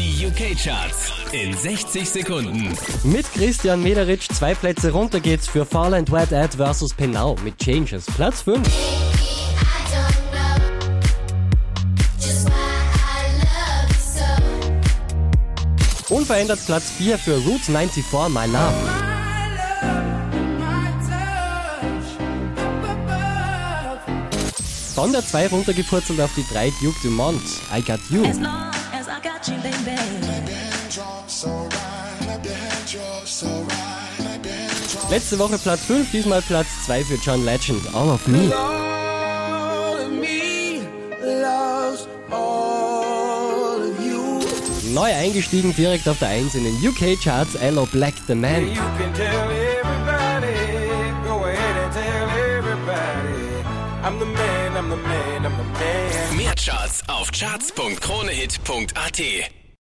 Die UK-Charts in 60 Sekunden. Mit Christian Mederitsch zwei Plätze runter geht's für Fall and White Ad vs. Penau mit Changes. Platz 5. Unverändert Platz 4 für Roots 94 My Love. Von der 2 runtergepurzelt auf die 3 Duke Dumont. I Got You. I got you, baby. Letzte Woche Platz 5, diesmal Platz 2 für John Legend. All of Me. Neu eingestiegen direkt auf der 1 in den UK Charts, Elo Black the Man. I'm the man, I'm the man, I'm the man. Mehr Charts auf charts.kronehit.at.